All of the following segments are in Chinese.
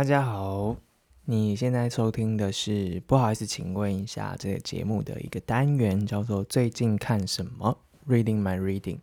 大家好，你现在收听的是不好意思，请问一下这个节目的一个单元，叫做最近看什么？Reading my reading。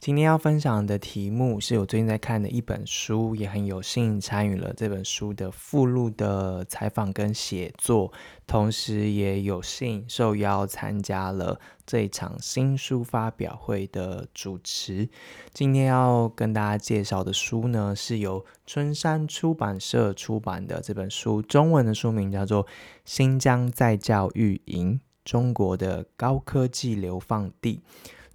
今天要分享的题目是我最近在看的一本书，也很有幸参与了这本书的附录的采访跟写作，同时也有幸受邀参加了这一场新书发表会的主持。今天要跟大家介绍的书呢，是由春山出版社出版的这本书，中文的书名叫做《新疆在教育营：中国的高科技流放地》。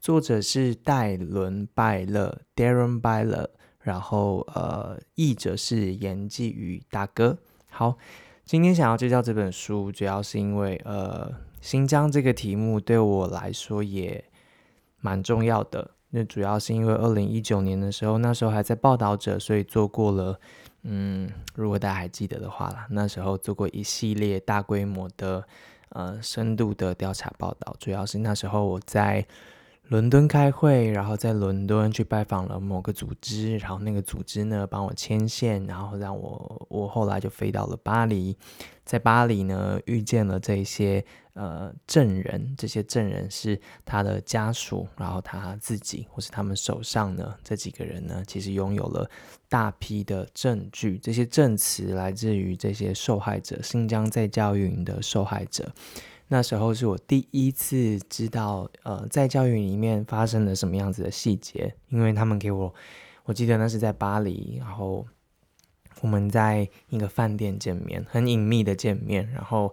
作者是戴伦·拜勒 （Darren b y l e 然后呃，译者是严继宇大哥。好，今天想要介绍这本书，主要是因为呃，新疆这个题目对我来说也蛮重要的。那主要是因为二零一九年的时候，那时候还在报道者，所以做过了，嗯，如果大家还记得的话啦，那时候做过一系列大规模的呃深度的调查报道，主要是那时候我在。伦敦开会，然后在伦敦去拜访了某个组织，然后那个组织呢帮我牵线，然后让我我后来就飞到了巴黎，在巴黎呢遇见了这些呃证人，这些证人是他的家属，然后他自己或是他们手上呢这几个人呢其实拥有了大批的证据，这些证词来自于这些受害者，新疆在教育营的受害者。那时候是我第一次知道，呃，在教育里面发生了什么样子的细节，因为他们给我，我记得那是在巴黎，然后我们在一个饭店见面，很隐秘的见面，然后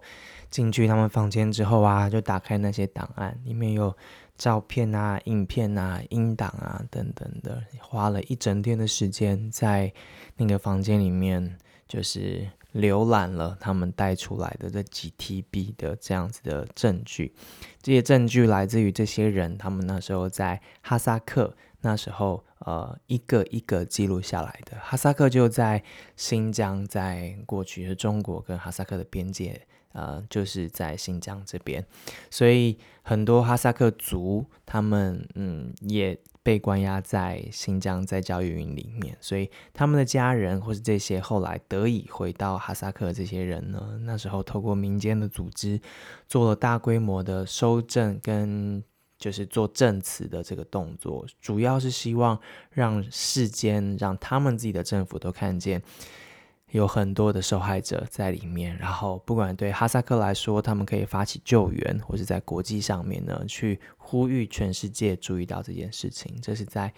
进去他们房间之后啊，就打开那些档案，里面有照片啊、影片啊、音档啊等等的，花了一整天的时间在那个房间里面，就是。浏览了他们带出来的这几 TB 的这样子的证据，这些证据来自于这些人，他们那时候在哈萨克，那时候呃一个一个记录下来的。哈萨克就在新疆，在过去的中国跟哈萨克的边界，呃，就是在新疆这边，所以很多哈萨克族他们嗯也。被关押在新疆在教育营里面，所以他们的家人或是这些后来得以回到哈萨克这些人呢，那时候透过民间的组织做了大规模的收证跟就是做证词的这个动作，主要是希望让世间让他们自己的政府都看见。有很多的受害者在里面，然后不管对哈萨克来说，他们可以发起救援，或者在国际上面呢，去呼吁全世界注意到这件事情。这是在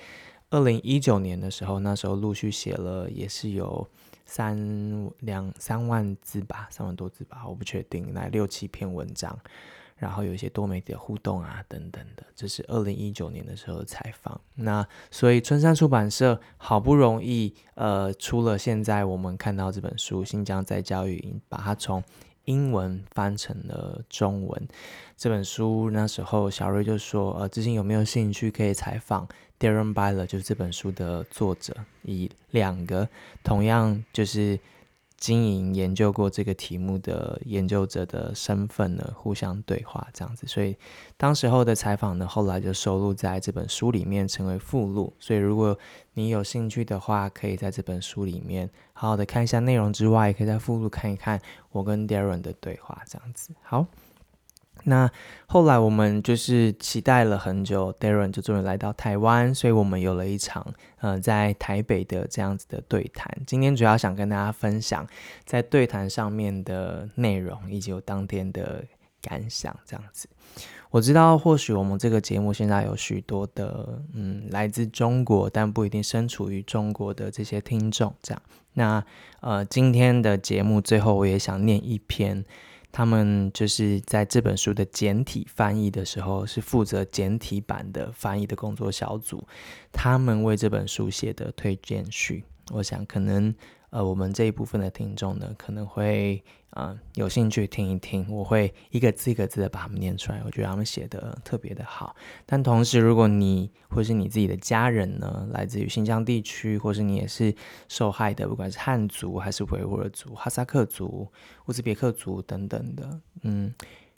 二零一九年的时候，那时候陆续写了，也是有三两三万字吧，三万多字吧，我不确定，来六七篇文章。然后有一些多媒体的互动啊，等等的，这是二零一九年的时候采访。那所以春山出版社好不容易呃出了现在我们看到这本书《新疆再教育营》，把它从英文翻成了中文。这本书那时候小瑞就说，呃，最近有没有兴趣可以采访 Darren Byler，就是这本书的作者，以两个同样就是。经营研究过这个题目的研究者的身份呢，互相对话这样子，所以当时候的采访呢，后来就收录在这本书里面，成为附录。所以如果你有兴趣的话，可以在这本书里面好好的看一下内容之外，也可以在附录看一看我跟 Darren 的对话这样子。好。那后来我们就是期待了很久，Darren 就终于来到台湾，所以我们有了一场呃在台北的这样子的对谈。今天主要想跟大家分享在对谈上面的内容，以及我当天的感想这样子。我知道或许我们这个节目现在有许多的嗯来自中国，但不一定身处于中国的这些听众这样。那呃今天的节目最后我也想念一篇。他们就是在这本书的简体翻译的时候，是负责简体版的翻译的工作小组。他们为这本书写的推荐序，我想可能。呃，我们这一部分的听众呢，可能会嗯、有兴趣听一听，我会一个字一个字的把它们念出来。我觉得他们写的特别的好。但同时，如果你或是你自己的家人呢，来自于新疆地区，或是你也是受害的，不管是汉族还是维吾尔族、哈萨克族、乌兹别克族等等的，嗯，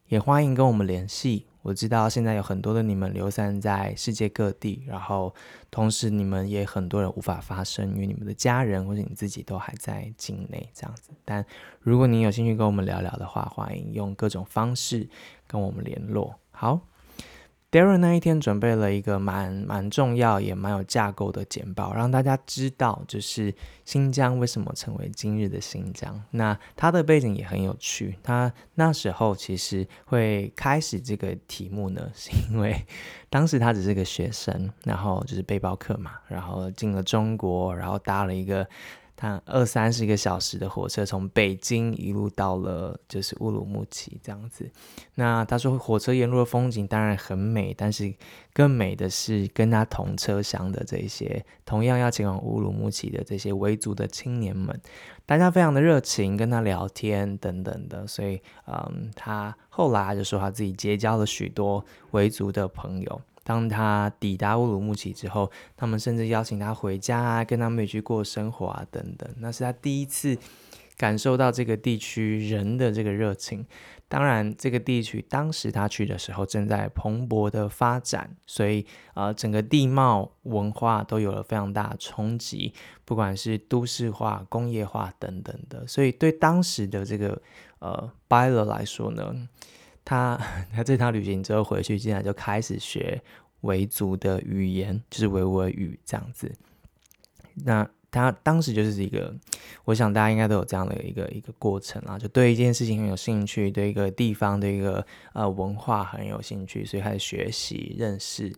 也欢迎跟我们联系。我知道现在有很多的你们流散在世界各地，然后同时你们也很多人无法发声，因为你们的家人或者你自己都还在境内这样子。但如果你有兴趣跟我们聊聊的话，欢迎用各种方式跟我们联络。好。Darren 那一天准备了一个蛮蛮重要也蛮有架构的简报，让大家知道就是新疆为什么成为今日的新疆。那他的背景也很有趣，他那时候其实会开始这个题目呢，是因为当时他只是个学生，然后就是背包客嘛，然后进了中国，然后搭了一个。他二三十个小时的火车从北京一路到了就是乌鲁木齐这样子。那他说火车沿路的风景当然很美，但是更美的是跟他同车厢的这些同样要前往乌鲁木齐的这些维族的青年们，大家非常的热情，跟他聊天等等的。所以，嗯，他后来就说他自己结交了许多维族的朋友。当他抵达乌鲁木齐之后，他们甚至邀请他回家啊，跟他们一起过生活啊，等等。那是他第一次感受到这个地区人的这个热情。当然，这个地区当时他去的时候正在蓬勃的发展，所以呃，整个地貌文化都有了非常大的冲击，不管是都市化、工业化等等的。所以对当时的这个呃 Baller 来说呢。他 他这趟旅行之后回去，竟然就开始学维族的语言，就是维吾尔语这样子。那他当时就是一个，我想大家应该都有这样的一个一个过程啊，就对一件事情很有兴趣，对一个地方的一个呃文化很有兴趣，所以开始学习认识。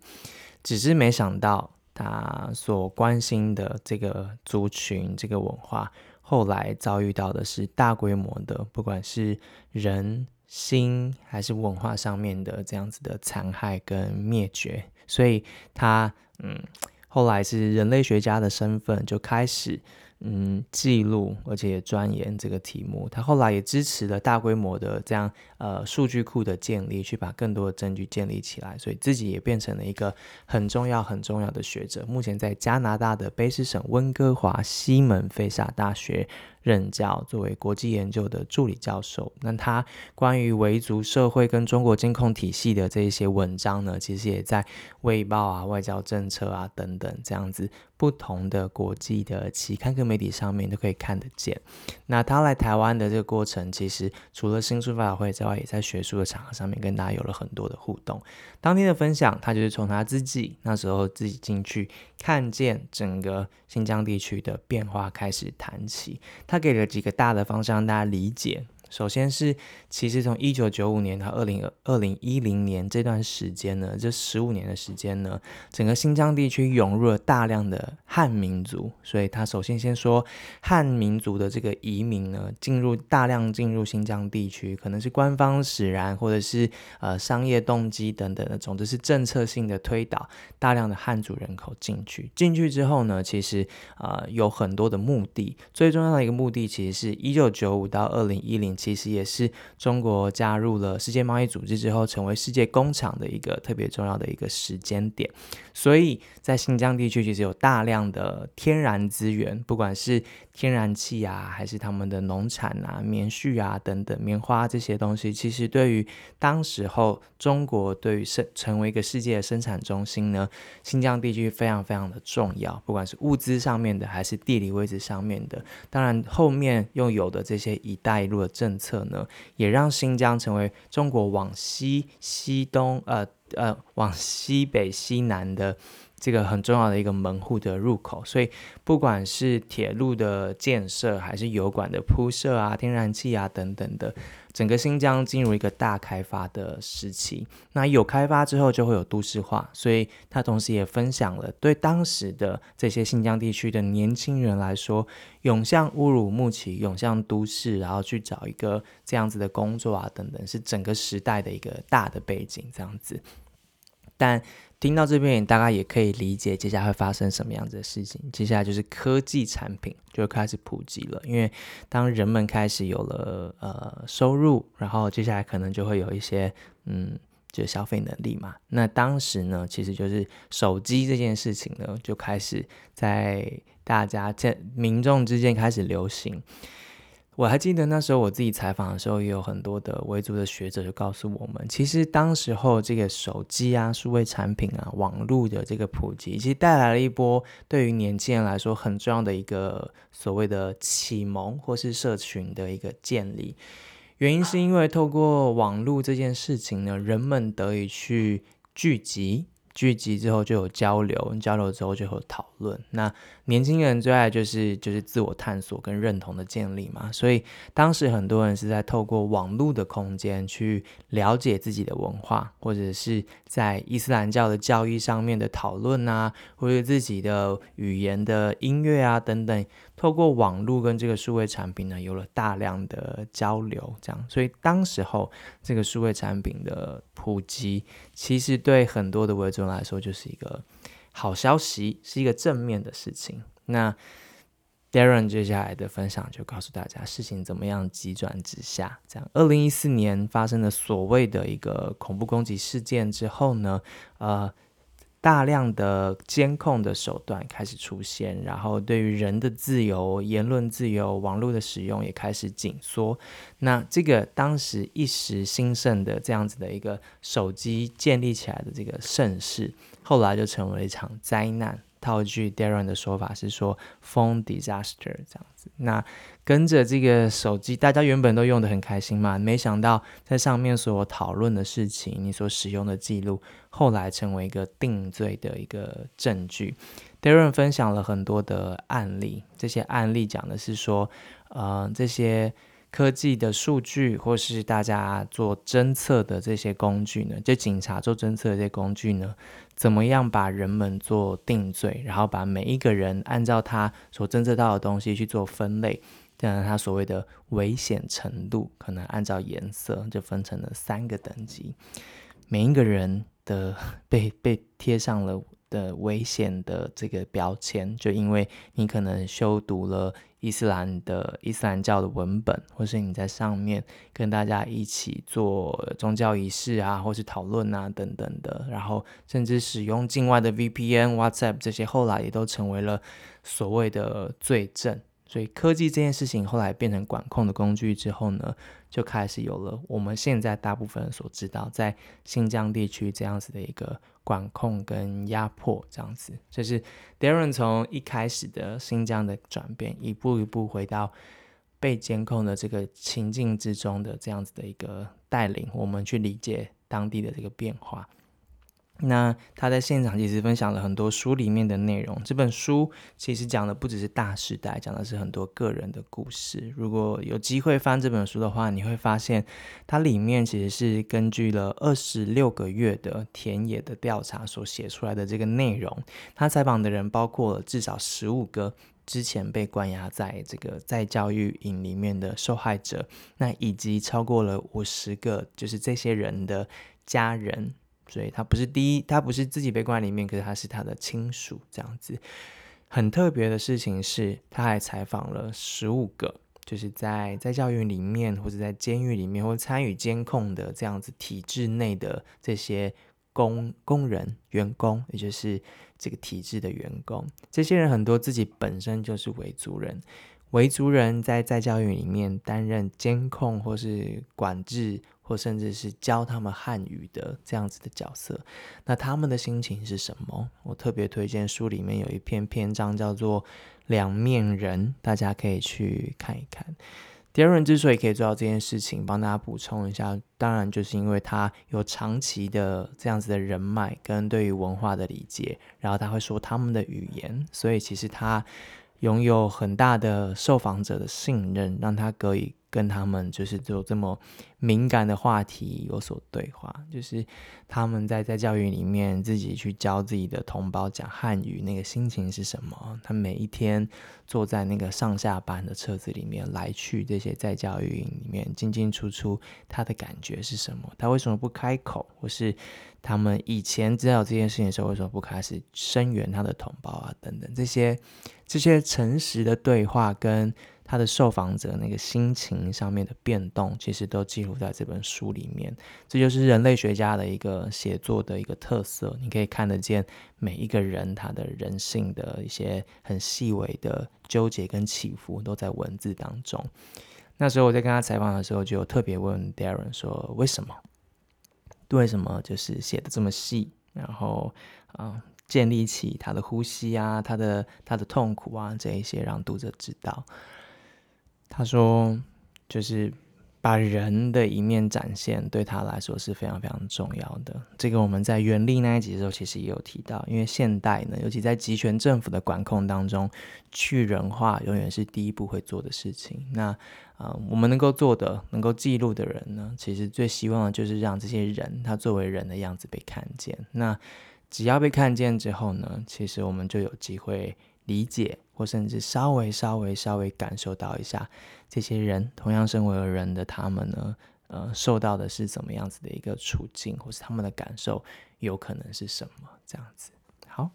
只是没想到他所关心的这个族群、这个文化，后来遭遇到的是大规模的，不管是人。心还是文化上面的这样子的残害跟灭绝，所以他嗯，后来是人类学家的身份就开始。嗯，记录而且也钻研这个题目，他后来也支持了大规模的这样呃数据库的建立，去把更多的证据建立起来，所以自己也变成了一个很重要很重要的学者。目前在加拿大的卑诗省温哥华西门菲萨大学任教，作为国际研究的助理教授。那他关于维族社会跟中国监控体系的这一些文章呢，其实也在《卫报》啊、外交政策啊等等这样子。不同的国际的期刊跟媒体上面都可以看得见。那他来台湾的这个过程，其实除了新书发表会之外，也在学术的场合上面跟大家有了很多的互动。当天的分享，他就是从他自己那时候自己进去看见整个新疆地区的变化开始谈起。他给了几个大的方向让大家理解。首先是，其实从一九九五年到二零二零一零年这段时间呢，这十五年的时间呢，整个新疆地区涌入了大量的汉民族，所以他首先先说汉民族的这个移民呢，进入大量进入新疆地区，可能是官方使然，或者是呃商业动机等等的，总之是政策性的推导大量的汉族人口进去。进去之后呢，其实呃有很多的目的，最重要的一个目的其实是一九九五到二零一零。其实也是中国加入了世界贸易组织之后，成为世界工厂的一个特别重要的一个时间点。所以在新疆地区，其实有大量的天然资源，不管是天然气啊，还是他们的农产啊、棉絮啊等等、棉花这些东西，其实对于当时候中国对于生成为一个世界的生产中心呢，新疆地区非常非常的重要，不管是物资上面的，还是地理位置上面的。当然，后面又有的这些“一带一路”的政策呢，也让新疆成为中国往西、西东，呃呃，往西北、西南的。这个很重要的一个门户的入口，所以不管是铁路的建设，还是油管的铺设啊、天然气啊等等的，整个新疆进入一个大开发的时期。那有开发之后，就会有都市化，所以他同时也分享了对当时的这些新疆地区的年轻人来说，涌向乌鲁木齐，涌向都市，然后去找一个这样子的工作啊等等，是整个时代的一个大的背景这样子，但。听到这边，大家也可以理解接下来会发生什么样子的事情。接下来就是科技产品就开始普及了，因为当人们开始有了呃收入，然后接下来可能就会有一些嗯，就消费能力嘛。那当时呢，其实就是手机这件事情呢，就开始在大家在民众之间开始流行。我还记得那时候我自己采访的时候，也有很多的维族的学者就告诉我们，其实当时候这个手机啊、数位产品啊、网络的这个普及，其实带来了一波对于年轻人来说很重要的一个所谓的启蒙或是社群的一个建立。原因是因为透过网络这件事情呢，人们得以去聚集。聚集之后就有交流，交流之后就有讨论。那年轻人最爱就是就是自我探索跟认同的建立嘛。所以当时很多人是在透过网络的空间去了解自己的文化，或者是在伊斯兰教的教义上面的讨论啊，或者自己的语言的音乐啊等等。透过网络跟这个数位产品呢，有了大量的交流，这样，所以当时候这个数位产品的普及，其实对很多的维族来说就是一个好消息，是一个正面的事情。那 Darren 接下来的分享就告诉大家事情怎么样急转直下。这样，二零一四年发生的所谓的一个恐怖攻击事件之后呢，呃。大量的监控的手段开始出现，然后对于人的自由、言论自由、网络的使用也开始紧缩。那这个当时一时兴盛的这样子的一个手机建立起来的这个盛世，后来就成为了一场灾难。套句 Darren 的说法是说 “phone disaster” 这样子。那跟着这个手机，大家原本都用得很开心嘛，没想到在上面所讨论的事情，你所使用的记录，后来成为一个定罪的一个证据。Darren 分享了很多的案例，这些案例讲的是说，呃，这些。科技的数据，或是大家做侦测的这些工具呢，就警察做侦测的这些工具呢，怎么样把人们做定罪，然后把每一个人按照他所侦测到的东西去做分类，这样他所谓的危险程度，可能按照颜色就分成了三个等级，每一个人的 被被贴上了的危险的这个标签，就因为你可能修读了。伊斯兰的伊斯兰教的文本，或是你在上面跟大家一起做宗教仪式啊，或是讨论啊等等的，然后甚至使用境外的 VPN、WhatsApp 这些，后来也都成为了所谓的罪证。所以科技这件事情后来变成管控的工具之后呢，就开始有了我们现在大部分人所知道，在新疆地区这样子的一个管控跟压迫，这样子，就是 Darren 从一开始的新疆的转变，一步一步回到被监控的这个情境之中的这样子的一个带领，我们去理解当地的这个变化。那他在现场其实分享了很多书里面的内容。这本书其实讲的不只是大时代，讲的是很多个人的故事。如果有机会翻这本书的话，你会发现它里面其实是根据了二十六个月的田野的调查所写出来的这个内容。他采访的人包括了至少十五个之前被关押在这个在教育营里面的受害者，那以及超过了五十个就是这些人的家人。所以他不是第一，他不是自己被关里面，可是他是他的亲属这样子。很特别的事情是，他还采访了十五个，就是在在教育里面或者在监狱里面或参与监控的这样子体制内的这些工工人员工，也就是这个体制的员工。这些人很多自己本身就是维族人，维族人在在教育里面担任监控或是管制。或甚至是教他们汉语的这样子的角色，那他们的心情是什么？我特别推荐书里面有一篇篇章叫做《两面人》，大家可以去看一看。Darren 之所以可以做到这件事情，帮大家补充一下，当然就是因为他有长期的这样子的人脉跟对于文化的理解，然后他会说他们的语言，所以其实他拥有很大的受访者的信任，让他可以。跟他们就是做这么敏感的话题有所对话，就是他们在在教育里面自己去教自己的同胞讲汉语，那个心情是什么？他每一天坐在那个上下班的车子里面来去这些在教育里面进进出出，他的感觉是什么？他为什么不开口？或是他们以前知道这件事情的时候，为什么不开始声援他的同胞啊？等等这些这些诚实的对话跟。他的受访者那个心情上面的变动，其实都记录在这本书里面。这就是人类学家的一个写作的一个特色，你可以看得见每一个人他的人性的一些很细微的纠结跟起伏，都在文字当中。那时候我在跟他采访的时候，就特别问 Darren 说：“为什么？为什么就是写的这么细？然后啊、建立起他的呼吸啊，他的他的痛苦啊，这一些让读者知道。”他说：“就是。”把人的一面展现，对他来说是非常非常重要的。这个我们在原力那一集的时候，其实也有提到。因为现代呢，尤其在集权政府的管控当中，去人化永远是第一步会做的事情。那啊、呃，我们能够做的、能够记录的人呢，其实最希望的就是让这些人他作为人的样子被看见。那只要被看见之后呢，其实我们就有机会理解，或甚至稍微、稍微、稍微感受到一下。这些人同样身为人的他们呢，呃，受到的是怎么样子的一个处境，或是他们的感受有可能是什么？这样子。好，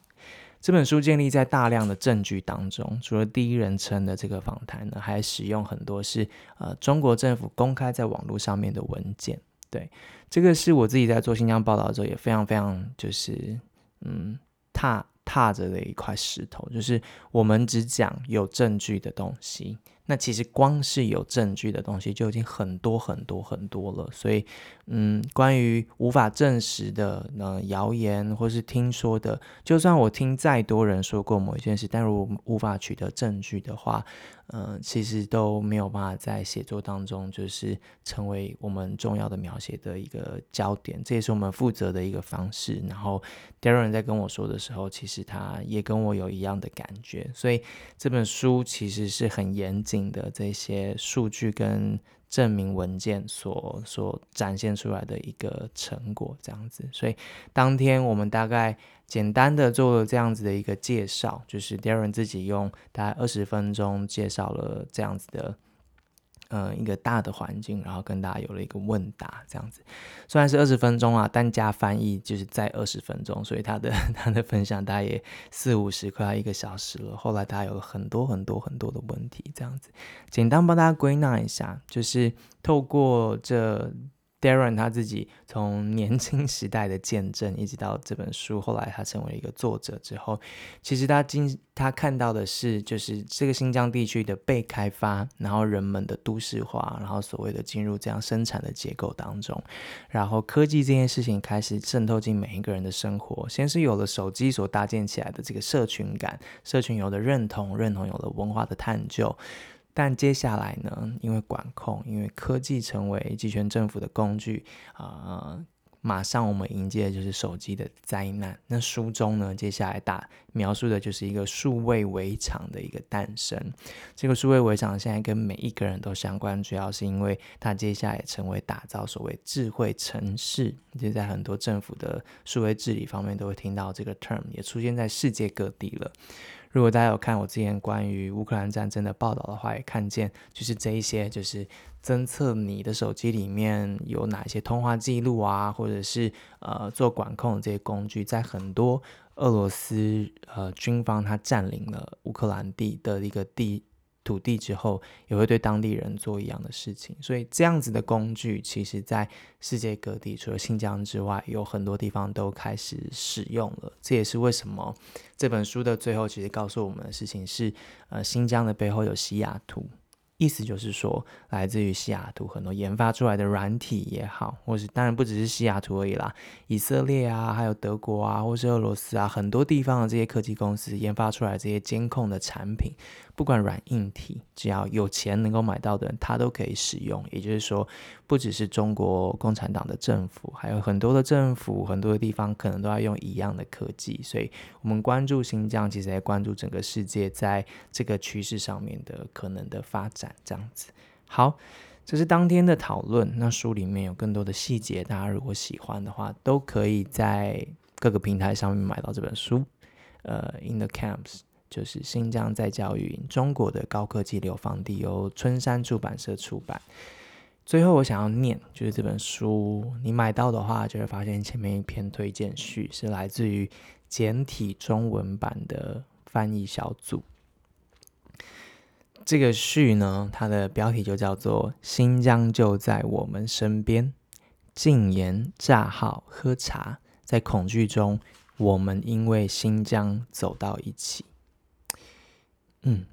这本书建立在大量的证据当中，除了第一人称的这个访谈呢，还使用很多是呃中国政府公开在网络上面的文件。对，这个是我自己在做新疆报道的时候也非常非常就是嗯踏踏着的一块石头，就是我们只讲有证据的东西。那其实光是有证据的东西就已经很多很多很多了，所以，嗯，关于无法证实的呢谣言或是听说的，就算我听再多人说过某一件事，但如果无法取得证据的话，嗯、其实都没有办法在写作当中就是成为我们重要的描写的一个焦点，这也是我们负责的一个方式。然后 Darren 在跟我说的时候，其实他也跟我有一样的感觉，所以这本书其实是很严谨的这些数据跟证明文件所所展现出来的一个成果，这样子。所以当天我们大概。简单的做了这样子的一个介绍，就是 Darren 自己用大概二十分钟介绍了这样子的，嗯，一个大的环境，然后跟大家有了一个问答，这样子。虽然是二十分钟啊，但加翻译就是在二十分钟，所以他的他的分享大概也四五十快要一个小时了。后来他有了很多很多很多的问题，这样子，简单帮大家归纳一下，就是透过这。Darren 他自己从年轻时代的见证，一直到这本书，后来他成为一个作者之后，其实他经他看到的是，就是这个新疆地区的被开发，然后人们的都市化，然后所谓的进入这样生产的结构当中，然后科技这件事情开始渗透进每一个人的生活。先是有了手机所搭建起来的这个社群感，社群有了认同，认同有了文化的探究。但接下来呢，因为管控，因为科技成为集权政府的工具啊、呃，马上我们迎接的就是手机的灾难。那书中呢，接下来打描述的就是一个数位围墙的一个诞生。这个数位围墙现在跟每一个人都相关，主要是因为它接下来成为打造所谓智慧城市，就在很多政府的数位治理方面都会听到这个 term，也出现在世界各地了。如果大家有看我之前关于乌克兰战争的报道的话，也看见就是这一些，就是侦测你的手机里面有哪一些通话记录啊，或者是呃做管控的这些工具，在很多俄罗斯呃军方他占领了乌克兰地的一个地。土地之后，也会对当地人做一样的事情，所以这样子的工具，其实在世界各地，除了新疆之外，有很多地方都开始使用了。这也是为什么这本书的最后，其实告诉我们的事情是，呃，新疆的背后有西雅图。意思就是说，来自于西雅图很多研发出来的软体也好，或是当然不只是西雅图而已啦，以色列啊，还有德国啊，或是俄罗斯啊，很多地方的这些科技公司研发出来这些监控的产品，不管软硬体，只要有钱能够买到的人，他都可以使用。也就是说，不只是中国共产党的政府，还有很多的政府，很多的地方可能都要用一样的科技。所以，我们关注新疆，其实也关注整个世界在这个趋势上面的可能的发展。这样子，好，这是当天的讨论。那书里面有更多的细节，大家如果喜欢的话，都可以在各个平台上面买到这本书。呃，In the Camps 就是新疆在教育，中国的高科技流放地，由春山出版社出版。最后，我想要念，就是这本书，你买到的话，就会发现前面一篇推荐序是来自于简体中文版的翻译小组。这个序呢，它的标题就叫做“新疆就在我们身边”，禁言、炸号、喝茶，在恐惧中，我们因为新疆走到一起。嗯，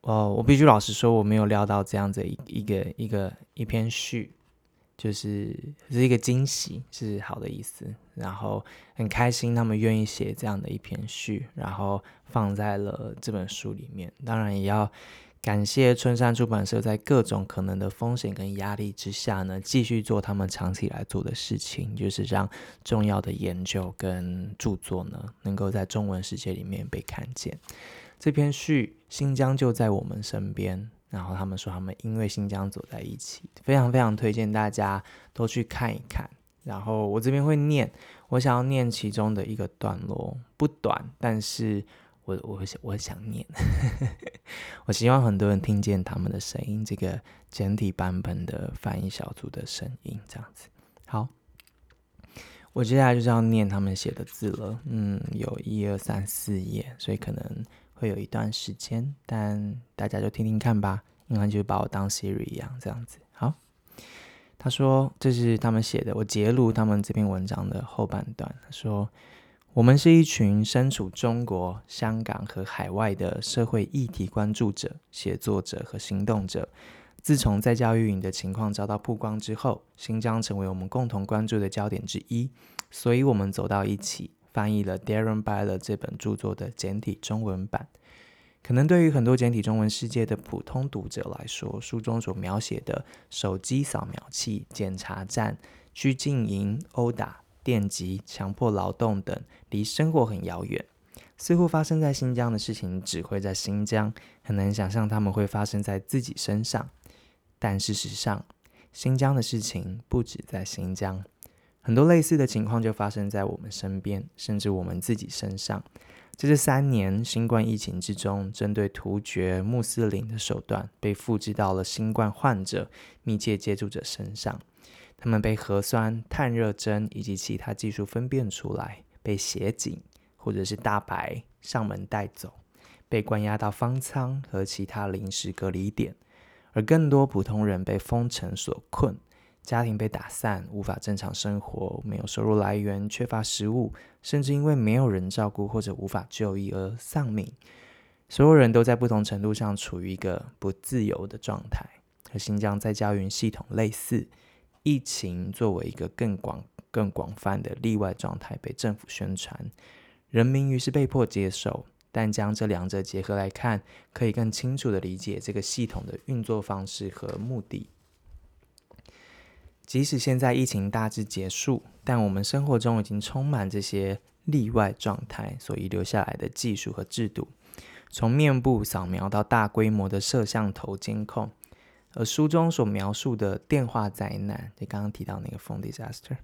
哦，我必须老实说，我没有料到这样子一一个一个一篇序，就是是一个惊喜，是好的意思。然后很开心他们愿意写这样的一篇序，然后放在了这本书里面。当然也要感谢春山出版社在各种可能的风险跟压力之下呢，继续做他们长期来做的事情，就是让重要的研究跟著作呢，能够在中文世界里面被看见。这篇序，新疆就在我们身边。然后他们说，他们因为新疆走在一起，非常非常推荐大家都去看一看。然后我这边会念，我想要念其中的一个段落，不短，但是我我我想念，我希望很多人听见他们的声音，这个简体版本的翻译小组的声音，这样子。好，我接下来就是要念他们写的字了。嗯，有一二三四页，所以可能。会有一段时间，但大家就听听看吧，应该就把我当 Siri 一样这样子。好，他说这是他们写的，我截录他们这篇文章的后半段。他说：“我们是一群身处中国、香港和海外的社会议题关注者、写作者和行动者。自从在教育营的情况遭到曝光之后，新疆成为我们共同关注的焦点之一，所以我们走到一起。”翻译了 Darren Byler 这本著作的简体中文版，可能对于很多简体中文世界的普通读者来说，书中所描写的手机扫描器、检查站、拘禁营、殴打、电击、强迫劳动等，离生活很遥远。似乎发生在新疆的事情只会在新疆，很难想象他们会发生在自己身上。但事实上，新疆的事情不止在新疆。很多类似的情况就发生在我们身边，甚至我们自己身上。在这三年新冠疫情之中，针对突厥穆斯林的手段被复制到了新冠患者、密切接触者身上。他们被核酸、探热针以及其他技术分辨出来，被协警或者是大白上门带走，被关押到方舱和其他临时隔离点，而更多普通人被封城所困。家庭被打散，无法正常生活，没有收入来源，缺乏食物，甚至因为没有人照顾或者无法就医而丧命。所有人都在不同程度上处于一个不自由的状态。和新疆在教育系统类似，疫情作为一个更广、更广泛的例外状态被政府宣传，人民于是被迫接受。但将这两者结合来看，可以更清楚地理解这个系统的运作方式和目的。即使现在疫情大致结束，但我们生活中已经充满这些例外状态所遗留下来的技术和制度，从面部扫描到大规模的摄像头监控，而书中所描述的电话灾难，你刚刚提到那个 phone disaster，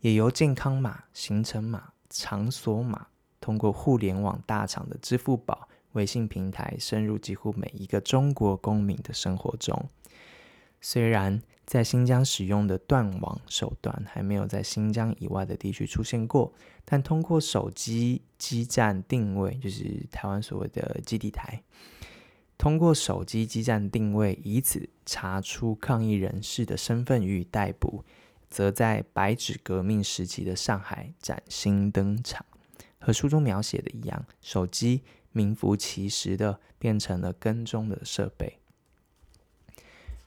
也由健康码、行程码、场所码，通过互联网大厂的支付宝、微信平台，深入几乎每一个中国公民的生活中。虽然在新疆使用的断网手段还没有在新疆以外的地区出现过，但通过手机基站定位，就是台湾所谓的基地台，通过手机基站定位，以此查出抗议人士的身份予以逮捕，则在白纸革命时期的上海崭新登场。和书中描写的一样，手机名副其实的变成了跟踪的设备。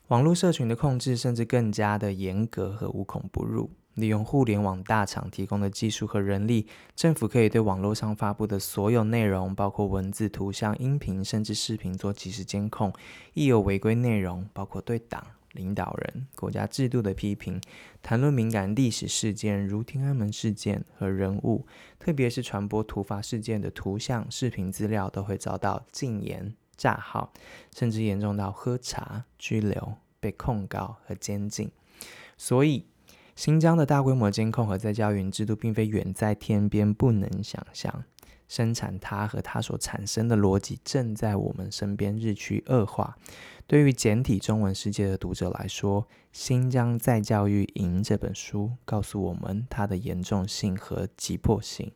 网络社群的控制甚至更加的严格和无孔不入。利用互联网大厂提供的技术和人力，政府可以对网络上发布的所有内容，包括文字、图像、音频，甚至视频做即时监控。一有违规内容，包括对党、领导人、国家制度的批评，谈论敏感历史事件，如天安门事件和人物，特别是传播突发事件的图像、视频资料，都会遭到禁言。炸号，甚至严重到喝茶、拘留、被控告和监禁。所以，新疆的大规模监控和在教育制度，并非远在天边不能想象。生产它和它所产生的逻辑，正在我们身边日趋恶化。对于简体中文世界的读者来说，《新疆再教育营》这本书告诉我们它的严重性和急迫性。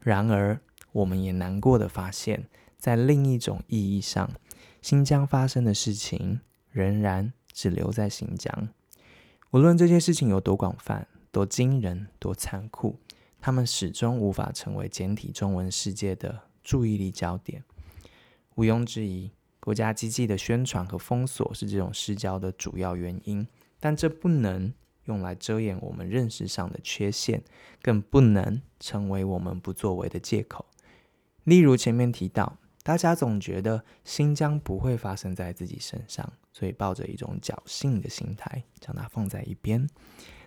然而，我们也难过的发现。在另一种意义上，新疆发生的事情仍然只留在新疆。无论这些事情有多广泛、多惊人、多残酷，他们始终无法成为简体中文世界的注意力焦点。毋庸置疑，国家机器的宣传和封锁是这种失焦的主要原因，但这不能用来遮掩我们认识上的缺陷，更不能成为我们不作为的借口。例如前面提到，大家总觉得新疆不会发生在自己身上，所以抱着一种侥幸的心态，将它放在一边。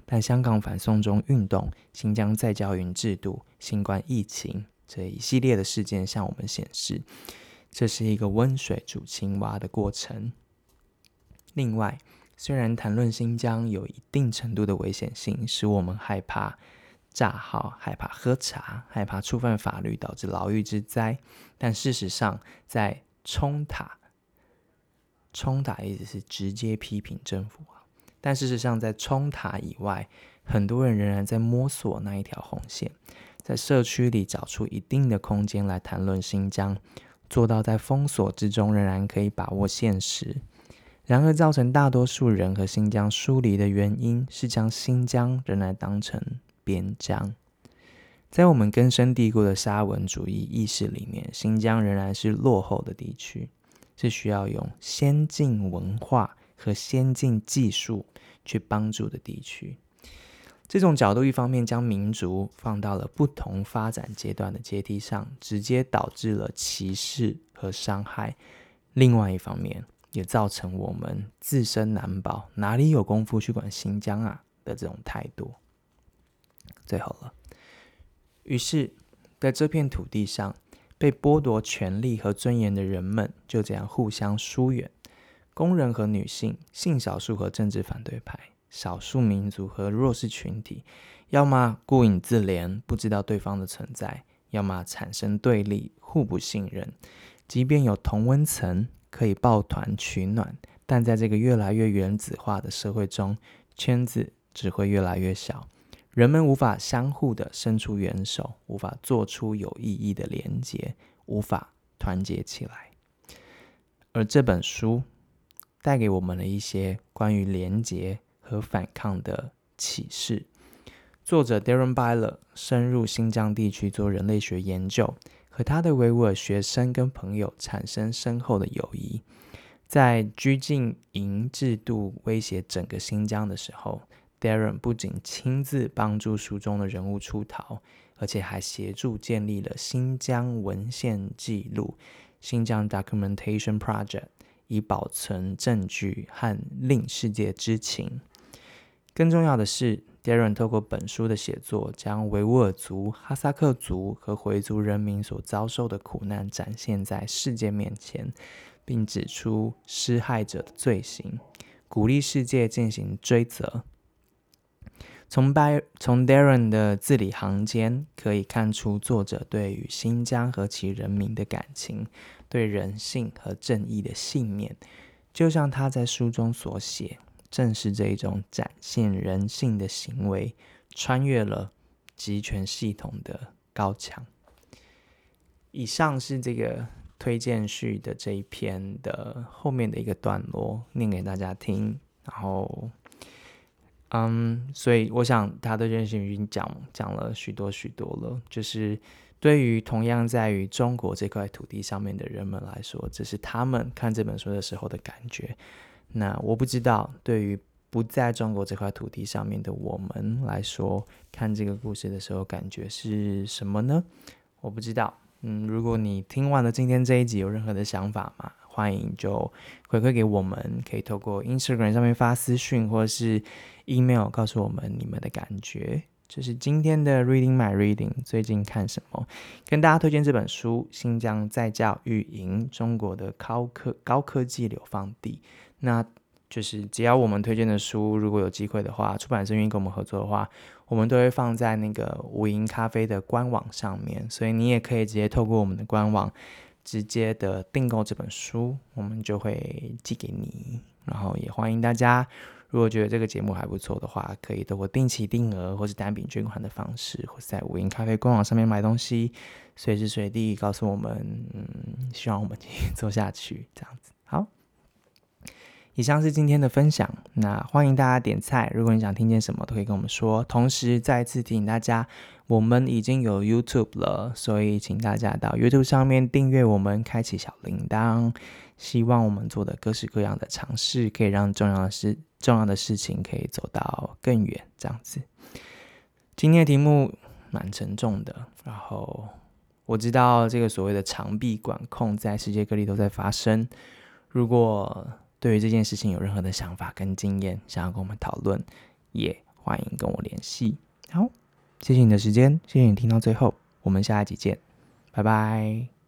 但香港反送中运动、新疆再教育制度、新冠疫情这一系列的事件向我们显示，这是一个温水煮青蛙的过程。另外，虽然谈论新疆有一定程度的危险性，使我们害怕炸号、害怕喝茶、害怕触犯法律导致牢狱之灾，但事实上，在冲塔、冲塔意思是直接批评政府。但事实上，在冲塔以外，很多人仍然在摸索那一条红线，在社区里找出一定的空间来谈论新疆，做到在封锁之中仍然可以把握现实。然而，造成大多数人和新疆疏离的原因是将新疆仍然当成边疆。在我们根深蒂固的沙文主义意识里面，新疆仍然是落后的地区，是需要用先进文化和先进技术去帮助的地区，这种角度一方面将民族放到了不同发展阶段的阶梯上，直接导致了歧视和伤害；另外一方面，也造成我们自身难保，哪里有功夫去管新疆啊的这种态度。最后了，于是在这片土地上被剥夺权利和尊严的人们，就这样互相疏远。工人和女性、性少数和政治反对派、少数民族和弱势群体，要么顾影自怜，不知道对方的存在；要么产生对立，互不信任。即便有同温层可以抱团取暖，但在这个越来越原子化的社会中，圈子只会越来越小。人们无法相互的伸出援手，无法做出有意义的连结，无法团结起来。而这本书。带给我们了一些关于连结和反抗的启示。作者 Darren Byler 深入新疆地区做人类学研究，和他的维吾尔学生跟朋友产生深厚的友谊。在拘禁营制度威胁整个新疆的时候，Darren 不仅亲自帮助书中的人物出逃，而且还协助建立了新疆文献记录（新疆 Documentation Project）。以保存证据和令世界知情。更重要的是，Darren 透过本书的写作，将维吾尔族、哈萨克族和回族人民所遭受的苦难展现在世界面前，并指出施害者的罪行，鼓励世界进行追责。从 By 从 Darren 的字里行间可以看出，作者对于新疆和其人民的感情。对人性和正义的信念，就像他在书中所写，正是这一种展现人性的行为，穿越了集权系统的高墙。以上是这个推荐序的这一篇的后面的一个段落，念给大家听。然后，嗯，所以我想他的人生已经讲讲了许多许多了，就是。对于同样在于中国这块土地上面的人们来说，这是他们看这本书的时候的感觉。那我不知道，对于不在中国这块土地上面的我们来说，看这个故事的时候感觉是什么呢？我不知道。嗯，如果你听完了今天这一集有任何的想法吗，欢迎就回馈给我们，可以透过 Instagram 上面发私讯，或者是 email 告诉我们你们的感觉。这是今天的 Reading My Reading，最近看什么？跟大家推荐这本书《新疆在教育营：中国的高科高科技流放地》。那就是只要我们推荐的书，如果有机会的话，出版社愿意跟我们合作的话，我们都会放在那个无垠咖啡的官网上面，所以你也可以直接透过我们的官网直接的订购这本书，我们就会寄给你。然后也欢迎大家。如果觉得这个节目还不错的话，可以透过定期定额或是单笔捐款的方式，或是在无垠咖啡官网上面买东西，随时随地告诉我们，嗯，希望我们继续做下去，这样子。好，以上是今天的分享。那欢迎大家点菜，如果你想听见什么，都可以跟我们说。同时再次提醒大家，我们已经有 YouTube 了，所以请大家到 YouTube 上面订阅我们，开启小铃铛。希望我们做的各式各样的尝试，可以让重要的事、重要的事情可以走到更远。这样子，今天的题目蛮沉重的。然后我知道这个所谓的长臂管控在世界各地都在发生。如果对于这件事情有任何的想法跟经验，想要跟我们讨论，也欢迎跟我联系。好，谢谢你的时间，谢谢你听到最后，我们下一集见，拜拜。